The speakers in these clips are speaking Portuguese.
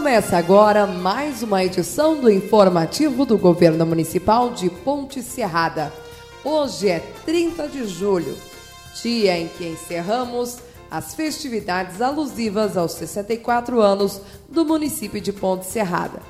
Começa agora mais uma edição do informativo do Governo Municipal de Ponte Serrada. Hoje é 30 de julho, dia em que encerramos as festividades alusivas aos 64 anos do município de Ponte Serrada.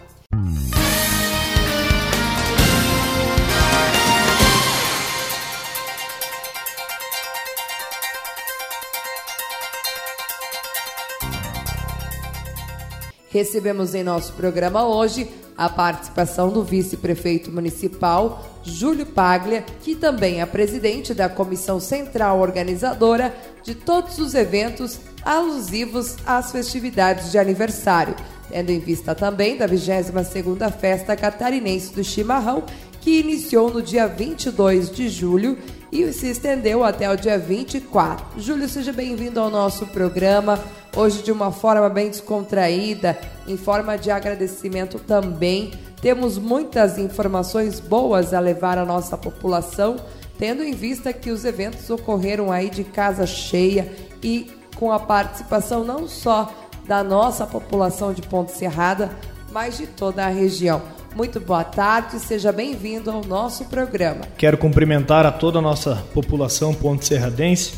Recebemos em nosso programa hoje a participação do vice-prefeito municipal, Júlio Paglia, que também é presidente da comissão central organizadora de todos os eventos alusivos às festividades de aniversário, tendo em vista também da 22ª Festa Catarinense do Chimarrão, que iniciou no dia 22 de julho e se estendeu até o dia 24. Júlio, seja bem-vindo ao nosso programa. Hoje, de uma forma bem descontraída, em forma de agradecimento também. Temos muitas informações boas a levar à nossa população, tendo em vista que os eventos ocorreram aí de casa cheia e com a participação não só da nossa população de Ponte Serrada, mas de toda a região. Muito boa tarde, seja bem-vindo ao nosso programa. Quero cumprimentar a toda a nossa população ponte serradense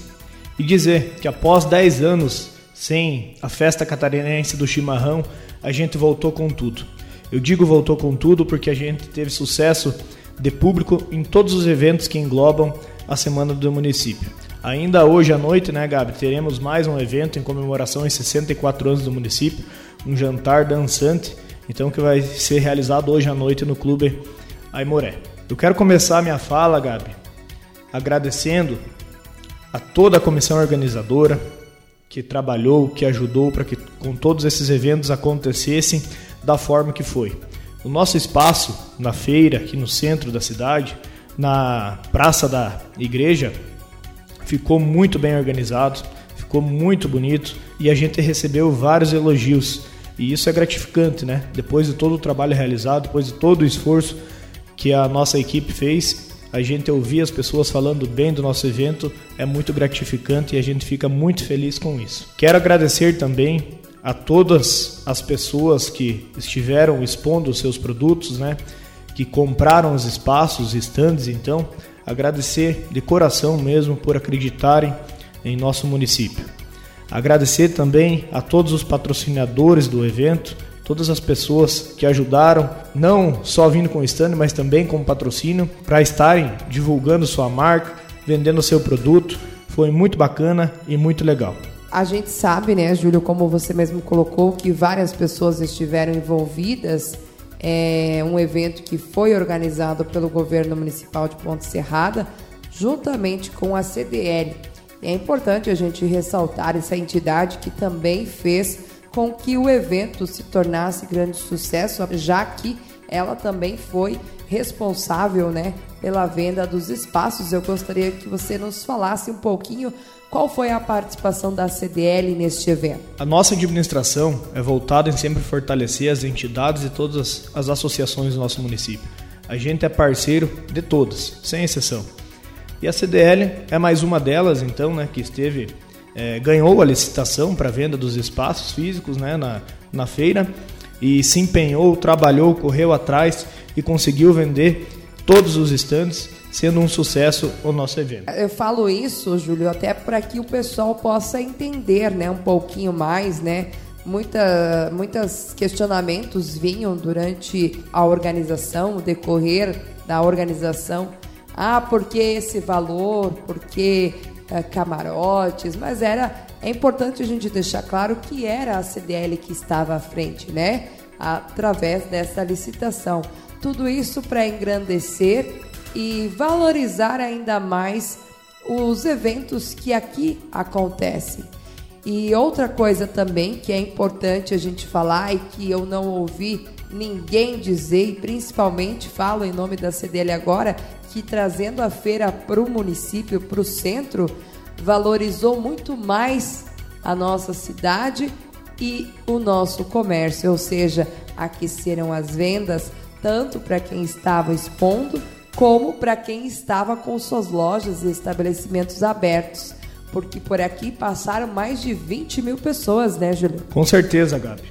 e dizer que após 10 anos sem a festa catarinense do chimarrão, a gente voltou com tudo. Eu digo voltou com tudo porque a gente teve sucesso de público em todos os eventos que englobam a semana do município. Ainda hoje à noite, né, Gabi, teremos mais um evento em comemoração aos 64 anos do município, um jantar dançante então que vai ser realizado hoje à noite no Clube Aimoré. Eu quero começar a minha fala, Gabi, agradecendo a toda a comissão organizadora que trabalhou, que ajudou para que com todos esses eventos acontecessem da forma que foi. O nosso espaço na feira, aqui no centro da cidade, na praça da igreja, ficou muito bem organizado, ficou muito bonito e a gente recebeu vários elogios e isso é gratificante, né? Depois de todo o trabalho realizado, depois de todo o esforço que a nossa equipe fez, a gente ouvir as pessoas falando bem do nosso evento é muito gratificante e a gente fica muito feliz com isso. Quero agradecer também a todas as pessoas que estiveram expondo os seus produtos, né? Que compraram os espaços, estandes, então agradecer de coração mesmo por acreditarem em nosso município. Agradecer também a todos os patrocinadores do evento, todas as pessoas que ajudaram, não só vindo com o stand, mas também com patrocínio, para estarem divulgando sua marca, vendendo seu produto. Foi muito bacana e muito legal. A gente sabe, né, Júlio, como você mesmo colocou, que várias pessoas estiveram envolvidas. É um evento que foi organizado pelo governo municipal de Ponte Serrada, juntamente com a CDL, é importante a gente ressaltar essa entidade que também fez com que o evento se tornasse grande sucesso, já que ela também foi responsável, né, pela venda dos espaços. Eu gostaria que você nos falasse um pouquinho qual foi a participação da CDL neste evento. A nossa administração é voltada em sempre fortalecer as entidades e todas as associações do nosso município. A gente é parceiro de todas, sem exceção. E a CDL é mais uma delas, então, né, que esteve é, ganhou a licitação para venda dos espaços físicos né, na, na feira e se empenhou, trabalhou, correu atrás e conseguiu vender todos os estandes, sendo um sucesso o nosso evento. Eu falo isso, Júlio, até para que o pessoal possa entender né, um pouquinho mais, né? Muita, muitos questionamentos vinham durante a organização, o decorrer da organização ah, por que esse valor? Por que camarotes? Mas era é importante a gente deixar claro que era a CDL que estava à frente, né? Através dessa licitação. Tudo isso para engrandecer e valorizar ainda mais os eventos que aqui acontecem. E outra coisa também que é importante a gente falar e que eu não ouvi ninguém dizer, e principalmente falo em nome da CDL agora, que trazendo a feira para o município, para o centro, valorizou muito mais a nossa cidade e o nosso comércio, ou seja, aqueceram as vendas tanto para quem estava expondo como para quem estava com suas lojas e estabelecimentos abertos. Porque por aqui passaram mais de 20 mil pessoas, né, Júlio? Com certeza, Gabi.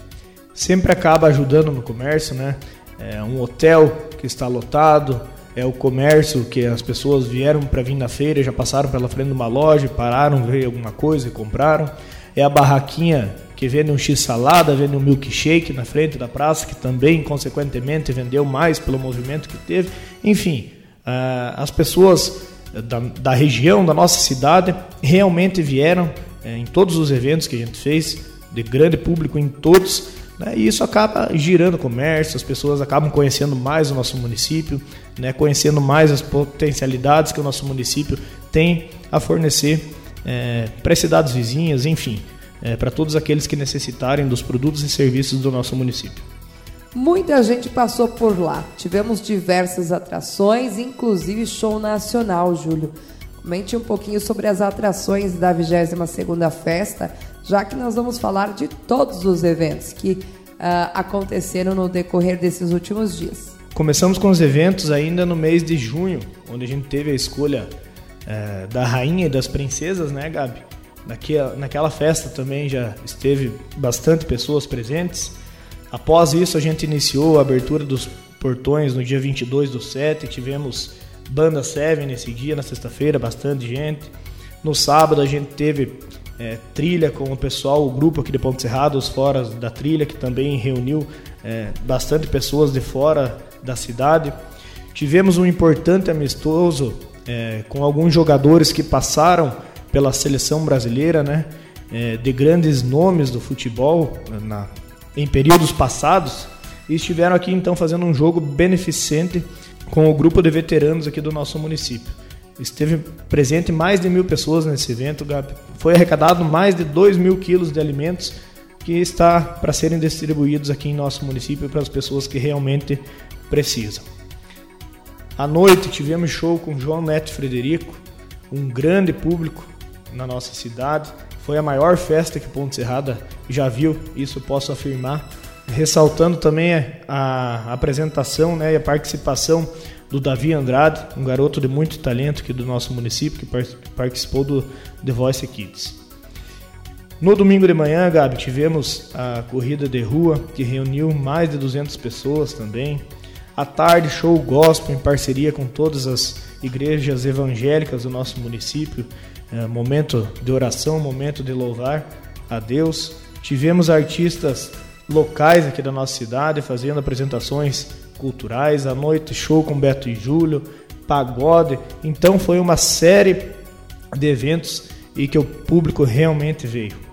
sempre acaba ajudando no comércio, né? É um hotel que está lotado, é o comércio que as pessoas vieram para vir na feira, já passaram pela frente de uma loja, pararam, ver alguma coisa e compraram. É a barraquinha que vende um x-salada, vende um milkshake na frente da praça, que também, consequentemente, vendeu mais pelo movimento que teve. Enfim, uh, as pessoas da, da, região, da nossa cidade, realmente vieram uh, em todos os eventos que a gente fez, de grande público em todos, né, e isso acaba girando o comércio, as pessoas acabam conhecendo mais o nosso município, né, conhecendo mais as potencialidades que o nosso município tem a fornecer é, para as cidades vizinhas, enfim é, para todos aqueles que necessitarem dos produtos e serviços do nosso município. Muita gente passou por lá. Tivemos diversas atrações, inclusive show nacional, Júlio. Comente um pouquinho sobre as atrações da 22ª festa, já que nós vamos falar de todos os eventos que uh, aconteceram no decorrer desses últimos dias. Começamos com os eventos ainda no mês de junho, onde a gente teve a escolha uh, da rainha e das princesas, né, Gabi? Naquela, naquela festa também já esteve bastante pessoas presentes. Após isso, a gente iniciou a abertura dos portões no dia 22 do 7. Tivemos banda Seven nesse dia, na sexta-feira, bastante gente. No sábado, a gente teve é, trilha com o pessoal, o grupo aqui de Ponte Cerrado, os fora da trilha, que também reuniu é, bastante pessoas de fora da cidade. Tivemos um importante amistoso é, com alguns jogadores que passaram pela seleção brasileira, né? É, de grandes nomes do futebol na, em períodos passados e estiveram aqui então fazendo um jogo beneficente com o grupo de veteranos aqui do nosso município. Esteve presente mais de mil pessoas nesse evento, Gabi. Foi arrecadado mais de 2 mil quilos de alimentos que está para serem distribuídos aqui em nosso município para as pessoas que realmente precisam. À noite tivemos show com João Neto Frederico, um grande público na nossa cidade. Foi a maior festa que Ponte Serrada já viu, isso posso afirmar. Ressaltando também a apresentação né, e a participação do Davi Andrade, um garoto de muito talento aqui do nosso município que participou do The Voice Kids. No domingo de manhã, Gabi, tivemos a corrida de rua que reuniu mais de 200 pessoas também. À tarde, show gospel em parceria com todas as igrejas evangélicas do nosso município, é, momento de oração, momento de louvar a Deus. Tivemos artistas locais aqui da nossa cidade fazendo apresentações culturais, à noite show com Beto e Júlio, pagode. Então foi uma série de eventos e que o público realmente veio.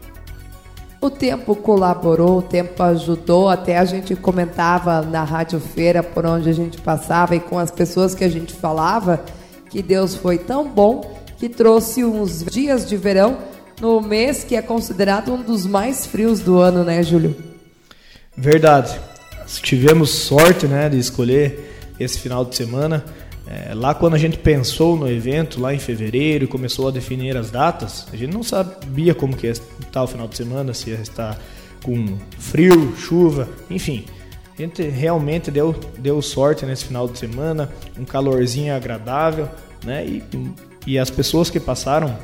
O tempo colaborou, o tempo ajudou, até a gente comentava na Rádio Feira por onde a gente passava e com as pessoas que a gente falava que Deus foi tão bom que trouxe uns dias de verão no mês que é considerado um dos mais frios do ano, né, Júlio? Verdade. Tivemos sorte, né, de escolher esse final de semana. É, lá quando a gente pensou no evento, lá em fevereiro, e começou a definir as datas, a gente não sabia como que ia estar o final de semana, se ia estar com frio, chuva, enfim. A gente realmente deu, deu sorte nesse final de semana, um calorzinho agradável, né? E e as pessoas que passaram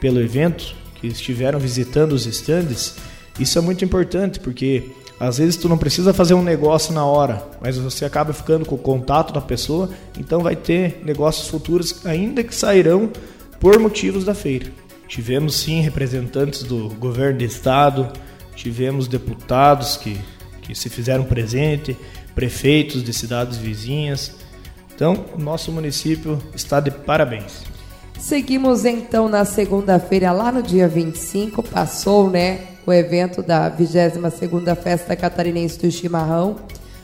pelo evento, que estiveram visitando os estandes, isso é muito importante porque às vezes tu não precisa fazer um negócio na hora, mas você acaba ficando com o contato da pessoa, então vai ter negócios futuros ainda que sairão por motivos da feira. Tivemos sim representantes do governo do estado, tivemos deputados que, que se fizeram presente, prefeitos de cidades vizinhas. Então, nosso município está de parabéns. Seguimos então na segunda-feira, lá no dia 25, passou né, o evento da 22ª Festa Catarinense do Chimarrão,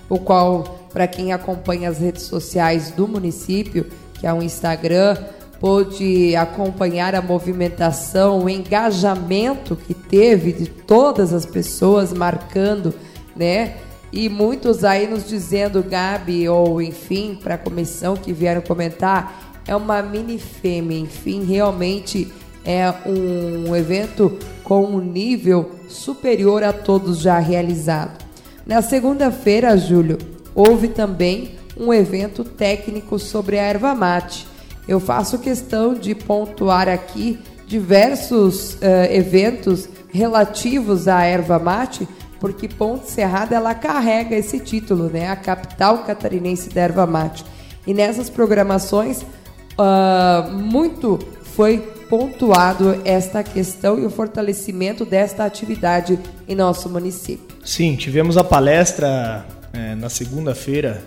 o qual, para quem acompanha as redes sociais do município, que é o Instagram, pôde acompanhar a movimentação, o engajamento que teve de todas as pessoas marcando, né? E muitos aí nos dizendo, Gabi, ou enfim, para a comissão que vieram comentar, é uma mini fêmea, enfim, realmente é um evento com um nível superior a todos já realizado. Na segunda-feira, Júlio, houve também um evento técnico sobre a erva mate. Eu faço questão de pontuar aqui diversos uh, eventos relativos à erva mate, porque Ponte Serrada ela carrega esse título, né? A capital catarinense da erva mate. E nessas programações, uh, muito foi pontuado esta questão e o fortalecimento desta atividade em nosso município. Sim, tivemos a palestra é, na segunda-feira,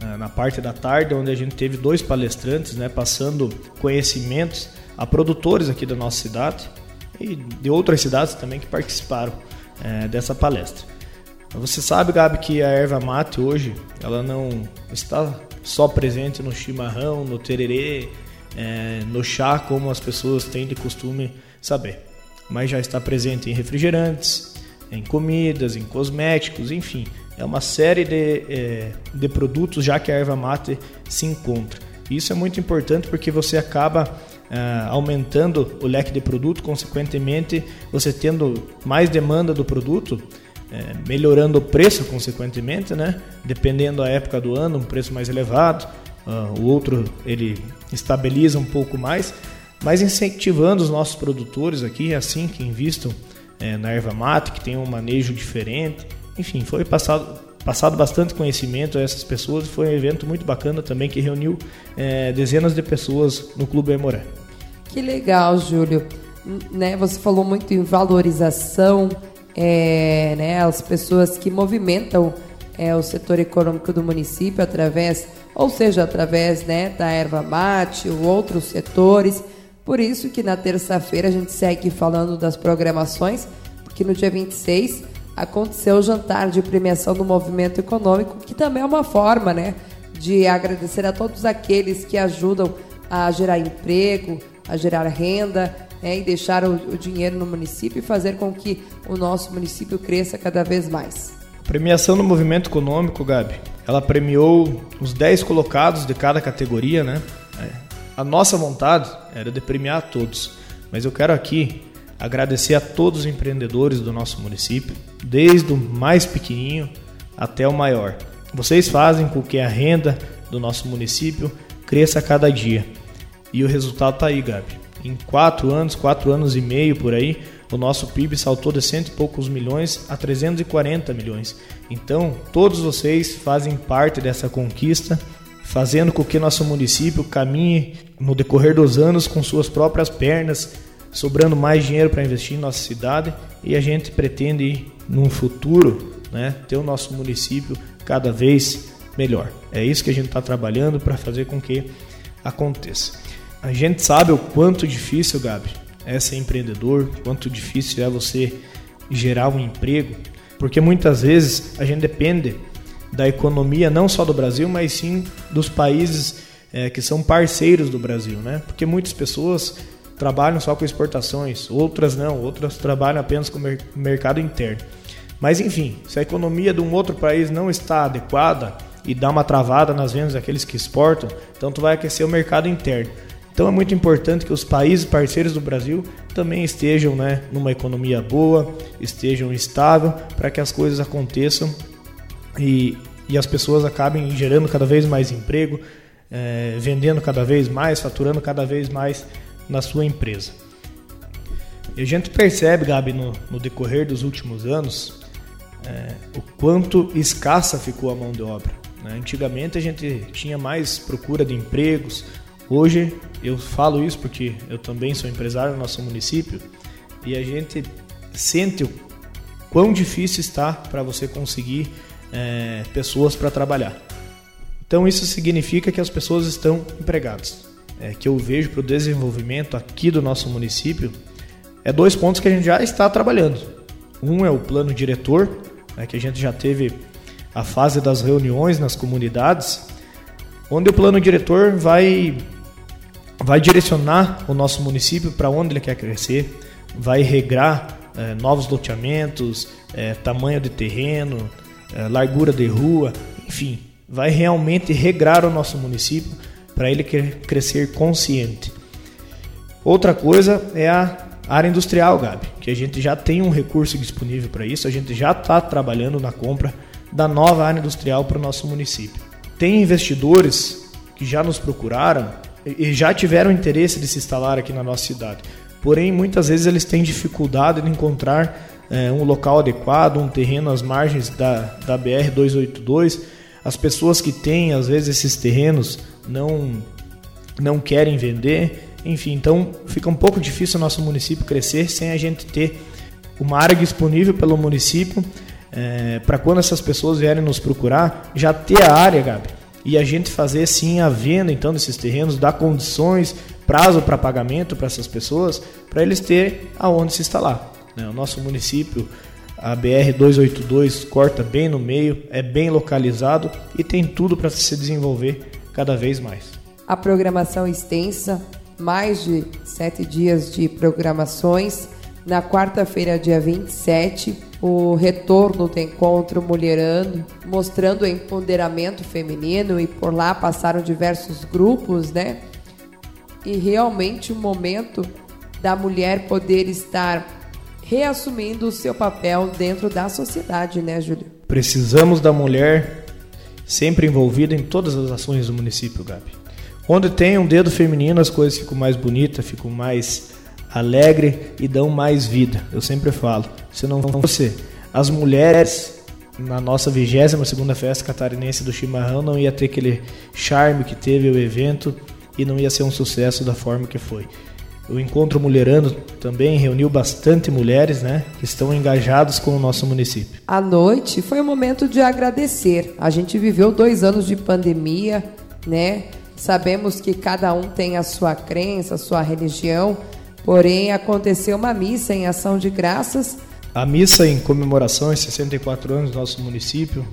é, na parte da tarde, onde a gente teve dois palestrantes, né, passando conhecimentos a produtores aqui da nossa cidade e de outras cidades também que participaram é, dessa palestra. Você sabe, Gabi, que a erva mate hoje ela não está só presente no chimarrão, no tererê, é, no chá, como as pessoas têm de costume saber, mas já está presente em refrigerantes, em comidas, em cosméticos, enfim, é uma série de, é, de produtos já que a erva mate se encontra. Isso é muito importante porque você acaba é, aumentando o leque de produto, consequentemente, você tendo mais demanda do produto, é, melhorando o preço, consequentemente, né? dependendo da época do ano, um preço mais elevado, o outro ele estabiliza um pouco mais, mas incentivando os nossos produtores aqui, assim que investam é, na erva mate, que tem um manejo diferente. Enfim, foi passado, passado bastante conhecimento a essas pessoas. Foi um evento muito bacana também que reuniu é, dezenas de pessoas no Clube Emoré. Que legal, Júlio. Né, você falou muito em valorização, é, né, as pessoas que movimentam é, o setor econômico do município através, ou seja, através né, da erva mate ou outros setores. Por isso que na terça-feira a gente segue falando das programações, porque no dia 26 aconteceu o jantar de premiação do movimento econômico, que também é uma forma, né, de agradecer a todos aqueles que ajudam a gerar emprego, a gerar renda, né, e deixar o, o dinheiro no município e fazer com que o nosso município cresça cada vez mais. A premiação do movimento econômico, Gabi, ela premiou os 10 colocados de cada categoria, né? A nossa vontade era de premiar todos, mas eu quero aqui agradecer a todos os empreendedores do nosso município, desde o mais pequenininho até o maior. Vocês fazem com que a renda do nosso município cresça a cada dia. E o resultado está aí, Gabi. Em quatro anos, quatro anos e meio por aí, o nosso PIB saltou de cento e poucos milhões a 340 milhões. Então, todos vocês fazem parte dessa conquista fazendo com que nosso município caminhe no decorrer dos anos com suas próprias pernas, sobrando mais dinheiro para investir em nossa cidade e a gente pretende, num futuro, né, ter o nosso município cada vez melhor. É isso que a gente está trabalhando para fazer com que aconteça. A gente sabe o quanto difícil, Gabi, é ser empreendedor, quanto difícil é você gerar um emprego, porque muitas vezes a gente depende da economia não só do Brasil, mas sim dos países é, que são parceiros do Brasil, né? Porque muitas pessoas trabalham só com exportações, outras não, outras trabalham apenas com o mercado interno. Mas enfim, se a economia de um outro país não está adequada e dá uma travada nas vendas daqueles que exportam, então tu vai aquecer o mercado interno. Então é muito importante que os países parceiros do Brasil também estejam né, numa economia boa, estejam estável, para que as coisas aconteçam e, e as pessoas acabem gerando cada vez mais emprego, é, vendendo cada vez mais, faturando cada vez mais na sua empresa. E a gente percebe, Gabi, no, no decorrer dos últimos anos, é, o quanto escassa ficou a mão de obra. Né? Antigamente a gente tinha mais procura de empregos, hoje eu falo isso porque eu também sou empresário no nosso município e a gente sente o quão difícil está para você conseguir é, pessoas para trabalhar. Então isso significa que as pessoas estão empregadas. É, que eu vejo para o desenvolvimento aqui do nosso município é dois pontos que a gente já está trabalhando. Um é o plano diretor, né, que a gente já teve a fase das reuniões nas comunidades, onde o plano diretor vai vai direcionar o nosso município para onde ele quer crescer, vai regrar é, novos loteamentos, é, tamanho de terreno, é, largura de rua, enfim, vai realmente regrar o nosso município para ele crescer consciente. Outra coisa é a área industrial, Gabi, que a gente já tem um recurso disponível para isso, a gente já está trabalhando na compra da nova área industrial para o nosso município. Tem investidores que já nos procuraram e já tiveram interesse de se instalar aqui na nossa cidade. Porém, muitas vezes eles têm dificuldade de encontrar é, um local adequado, um terreno às margens da, da BR-282. As pessoas que têm, às vezes, esses terrenos não, não querem vender. Enfim, então fica um pouco difícil o nosso município crescer sem a gente ter uma área disponível pelo município é, para quando essas pessoas vierem nos procurar, já ter a área, Gabi, e a gente fazer sim a venda então desses terrenos, dar condições, prazo para pagamento para essas pessoas, para eles terem aonde se instalar. Né? O nosso município, a BR 282 corta bem no meio, é bem localizado e tem tudo para se desenvolver cada vez mais. A programação extensa, mais de sete dias de programações. Na quarta-feira, dia 27, o retorno do encontro mulherando, mostrando o empoderamento feminino e por lá passaram diversos grupos, né? E realmente o momento da mulher poder estar reassumindo o seu papel dentro da sociedade, né, Júlio? Precisamos da mulher sempre envolvida em todas as ações do município, Gabi. Onde tem um dedo feminino, as coisas ficam mais bonitas, ficam mais alegre e dão mais vida. Eu sempre falo, se não fosse as mulheres na nossa 22 segunda festa catarinense do chimarrão não ia ter aquele charme que teve o evento e não ia ser um sucesso da forma que foi. O encontro mulherano também reuniu bastante mulheres, né, que estão engajadas com o nosso município. A noite foi um momento de agradecer. A gente viveu dois anos de pandemia, né? Sabemos que cada um tem a sua crença, a sua religião, Porém, aconteceu uma missa em ação de graças. A missa em comemoração aos 64 anos do nosso município,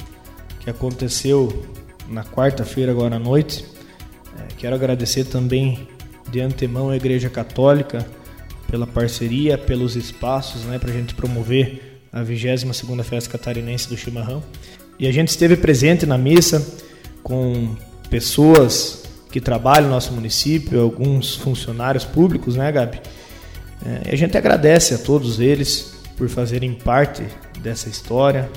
que aconteceu na quarta-feira, agora à noite. É, quero agradecer também de antemão à Igreja Católica pela parceria, pelos espaços né, para a gente promover a 22ª Festa Catarinense do Chimarrão. E a gente esteve presente na missa com pessoas que trabalham no nosso município, alguns funcionários públicos, né, Gabi? É, a gente agradece a todos eles por fazerem parte dessa história,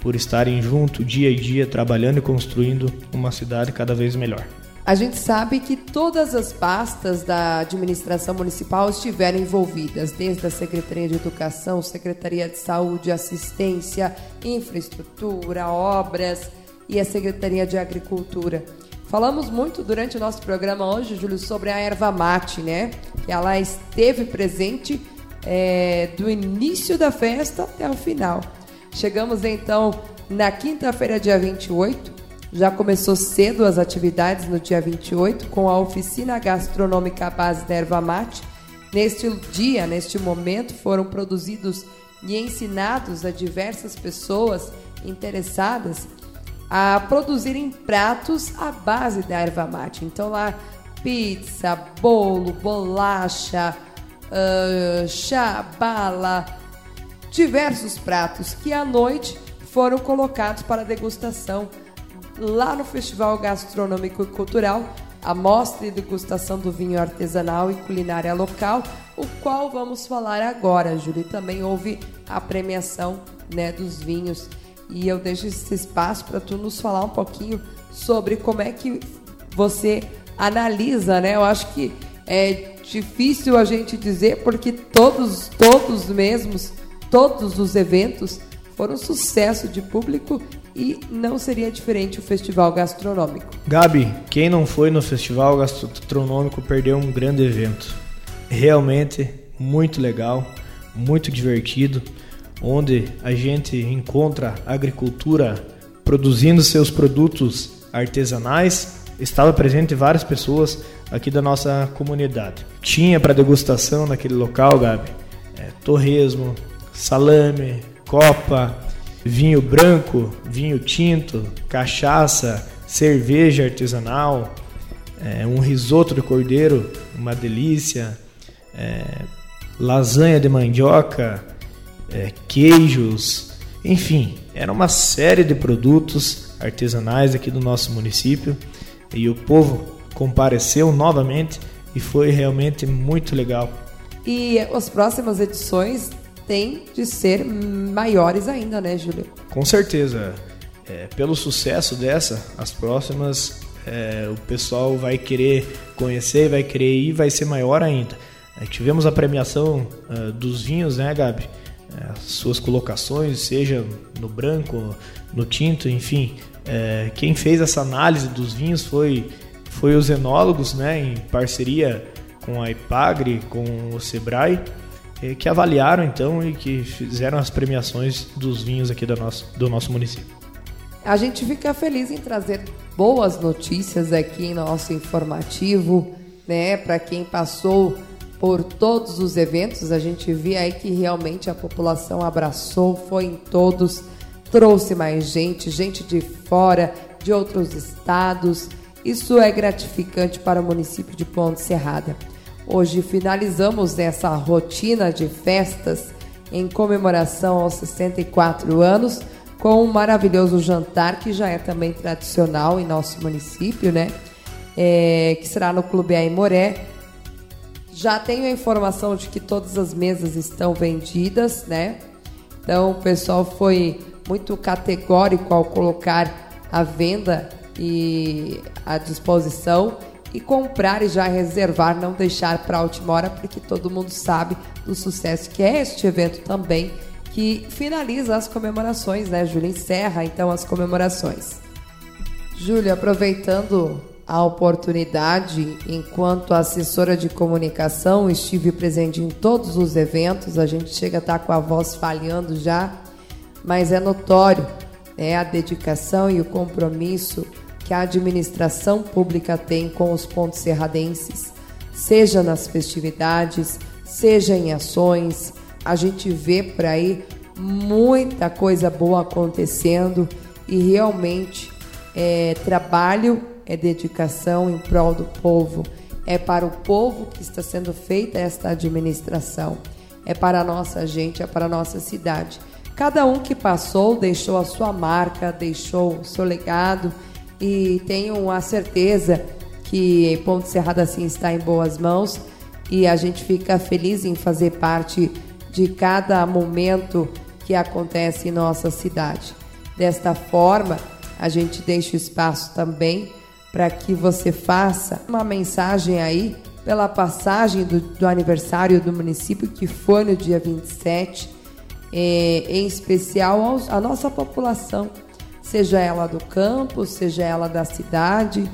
por estarem junto dia a dia trabalhando e construindo uma cidade cada vez melhor. A gente sabe que todas as pastas da administração municipal estiveram envolvidas, desde a Secretaria de Educação, Secretaria de Saúde, Assistência, Infraestrutura, Obras e a Secretaria de Agricultura. Falamos muito durante o nosso programa hoje, Júlio, sobre a erva mate, né? Que ela esteve presente é, do início da festa até o final. Chegamos então na quinta-feira, dia 28. Já começou cedo as atividades no dia 28 com a oficina gastronômica base da erva mate. Neste dia, neste momento, foram produzidos e ensinados a diversas pessoas interessadas a produzirem pratos à base da erva mate. Então lá pizza, bolo, bolacha, uh, chá, bala, diversos pratos que à noite foram colocados para degustação lá no Festival Gastronômico e Cultural, a mostra e degustação do vinho artesanal e culinária local, o qual vamos falar agora, Júlio. Também houve a premiação né, dos vinhos e eu deixo esse espaço para tu nos falar um pouquinho sobre como é que você analisa, né? Eu acho que é difícil a gente dizer porque todos, todos mesmos, todos os eventos foram sucesso de público e não seria diferente o festival gastronômico. Gabi, quem não foi no festival gastronômico perdeu um grande evento. Realmente muito legal, muito divertido onde a gente encontra agricultura produzindo seus produtos artesanais, estava presente várias pessoas aqui da nossa comunidade. Tinha para degustação naquele local, Gabi, é, torresmo, salame, copa, vinho branco, vinho tinto, cachaça, cerveja artesanal, é, um risoto de cordeiro, uma delícia, é, lasanha de mandioca, é, queijos, enfim, era uma série de produtos artesanais aqui do nosso município e o povo compareceu novamente e foi realmente muito legal. E as próximas edições têm de ser maiores ainda, né, Júlio? Com certeza. É, pelo sucesso dessa, as próximas é, o pessoal vai querer conhecer, vai querer ir, vai ser maior ainda. É, tivemos a premiação uh, dos vinhos, né, Gabi? É, as suas colocações, seja no branco, no tinto, enfim. É, quem fez essa análise dos vinhos foi, foi os enólogos, né, em parceria com a Ipagre, com o Sebrae, é, que avaliaram então e que fizeram as premiações dos vinhos aqui do nosso, do nosso município. A gente fica feliz em trazer boas notícias aqui em nosso informativo, né, para quem passou por todos os eventos. A gente via aí que realmente a população abraçou, foi em todos, trouxe mais gente, gente de fora, de outros estados. Isso é gratificante para o município de Ponte Serrada. Hoje finalizamos essa rotina de festas em comemoração aos 64 anos com um maravilhoso jantar que já é também tradicional em nosso município, né? É, que será no Clube Aimoré, já tenho a informação de que todas as mesas estão vendidas, né? Então o pessoal foi muito categórico ao colocar a venda e à disposição e comprar e já reservar, não deixar para a última hora, porque todo mundo sabe do sucesso que é este evento também, que finaliza as comemorações, né, Júlia? Encerra então as comemorações. Júlia, aproveitando a oportunidade, enquanto assessora de comunicação, estive presente em todos os eventos. A gente chega a estar com a voz falhando já, mas é notório é a dedicação e o compromisso que a administração pública tem com os pontos serradenses, seja nas festividades, seja em ações. A gente vê por aí muita coisa boa acontecendo e realmente é, trabalho é dedicação em prol do povo. É para o povo que está sendo feita esta administração. É para a nossa gente, é para a nossa cidade. Cada um que passou deixou a sua marca, deixou o seu legado e tenho a certeza que Ponto Cerrado assim está em boas mãos e a gente fica feliz em fazer parte de cada momento que acontece em nossa cidade. Desta forma, a gente deixa o espaço também para que você faça uma mensagem aí pela passagem do, do, aniversário do município, que foi no dia 27, é, em especial aos, a nossa população, seja ela do campo, seja ela da cidade,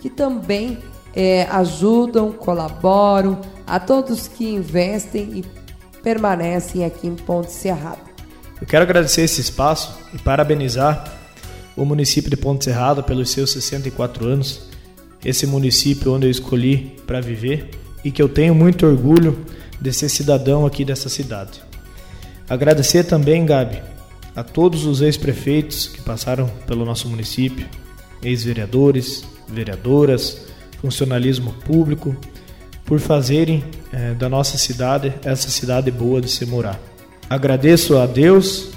que também é, ajudam, colaboram, a todos que investem e permanecem aqui em Ponte Cerrado. Eu quero agradecer esse espaço e parabenizar o município de Ponte Serrada pelos seus 64 anos, esse município onde eu escolhi para viver e que eu tenho muito orgulho de ser cidadão aqui dessa cidade. Agradecer também, Gabi, a todos os ex-prefeitos que passaram pelo nosso município, ex-vereadores, vereadoras, funcionalismo público, por fazerem é, da nossa cidade essa cidade boa de se morar. Agradeço a Deus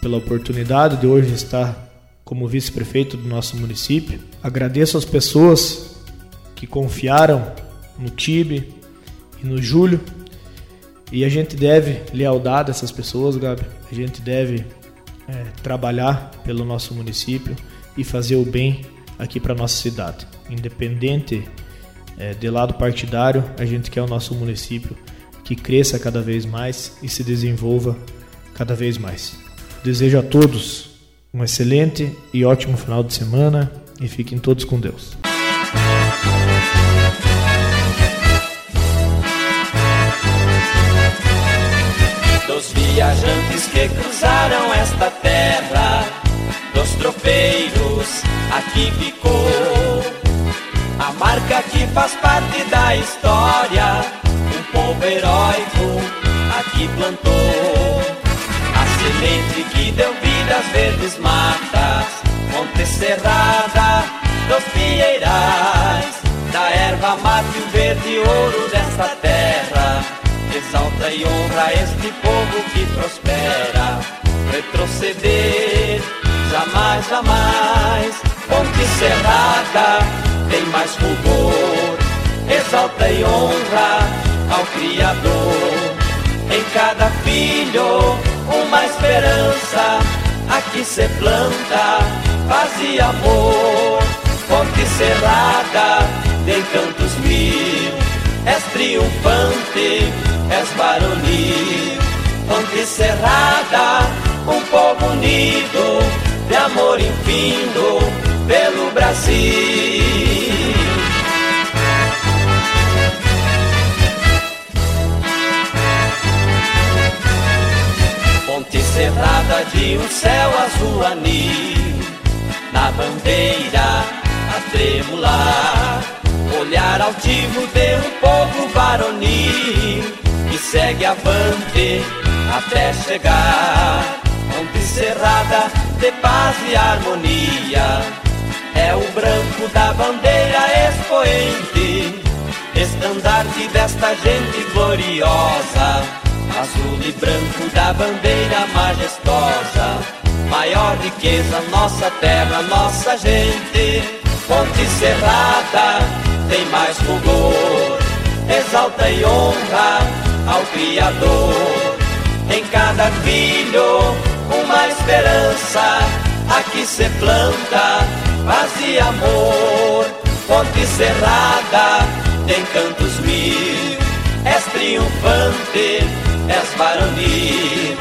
pela oportunidade de hoje estar como vice-prefeito do nosso município. Agradeço às pessoas que confiaram no Tibe e no Júlio. E a gente deve lealdade a essas pessoas, Gabi. A gente deve é, trabalhar pelo nosso município e fazer o bem aqui para nossa cidade. Independente é, de lado partidário, a gente quer o nosso município que cresça cada vez mais e se desenvolva cada vez mais. Desejo a todos um excelente e ótimo final de semana e fiquem todos com Deus. Dos viajantes que cruzaram esta terra, dos tropeiros, aqui ficou a marca que faz parte da história. Um povo heróico aqui plantou semente que deu vida das verdes matas, Monte Serrada, dos Pinheirais, da erva mate o verde ouro desta terra. Exalta e honra este povo que prospera. Retroceder, jamais, jamais. Ponte Serrada tem mais rubor. Exalta e honra ao Criador. Em cada filho, uma esperança aqui se planta paz e amor. Fonte cerrada de cantos mil, és triunfante, és varonil. Ponte Serrada, um povo unido, de amor infindo pelo Brasil. De um céu azul anil, na bandeira a tremular, olhar altivo de um povo varonil, que segue avante até chegar. Ponte Serrada de paz e harmonia, é o branco da bandeira expoente, estandarte desta gente gloriosa, azul e branco da bandeira majestosa, maior riqueza nossa terra, nossa gente, Ponte Serrada tem mais fulgor, exalta e honra ao Criador. Em cada filho uma esperança aqui se planta paz e amor. Fonte cerrada tem cantos mil és triunfante és varonil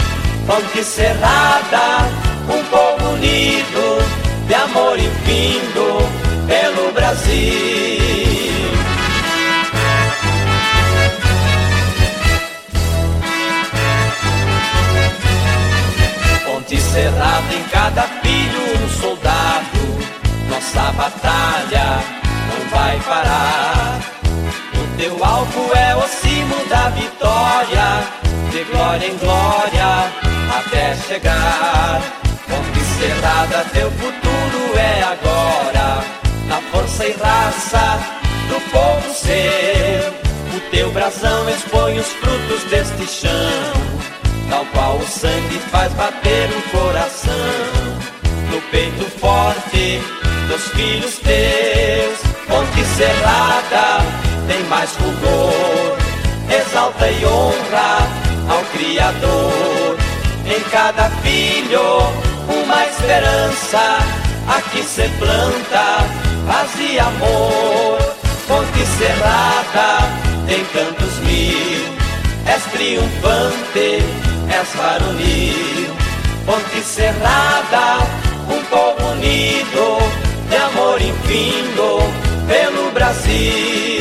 fonte cerrada um povo unido de amor infindo pelo Brasil Ponte cerrada em cada filho um soldado. Nossa batalha não vai parar. O teu alvo é o cimo da vitória, de glória em glória até chegar. Cerrada, teu futuro é agora. Na força e raça do povo seu. O teu brasão expõe os frutos deste chão tal qual o sangue faz bater o coração. No peito forte dos filhos teus, ponte cerrada tem mais fulgor, exalta e honra ao Criador. Em cada filho, uma esperança, aqui se planta paz e amor. Ponte cerrada tem cantos mil, és triunfante és varonil, ponte cerrada, um povo unido, de amor infindo pelo Brasil.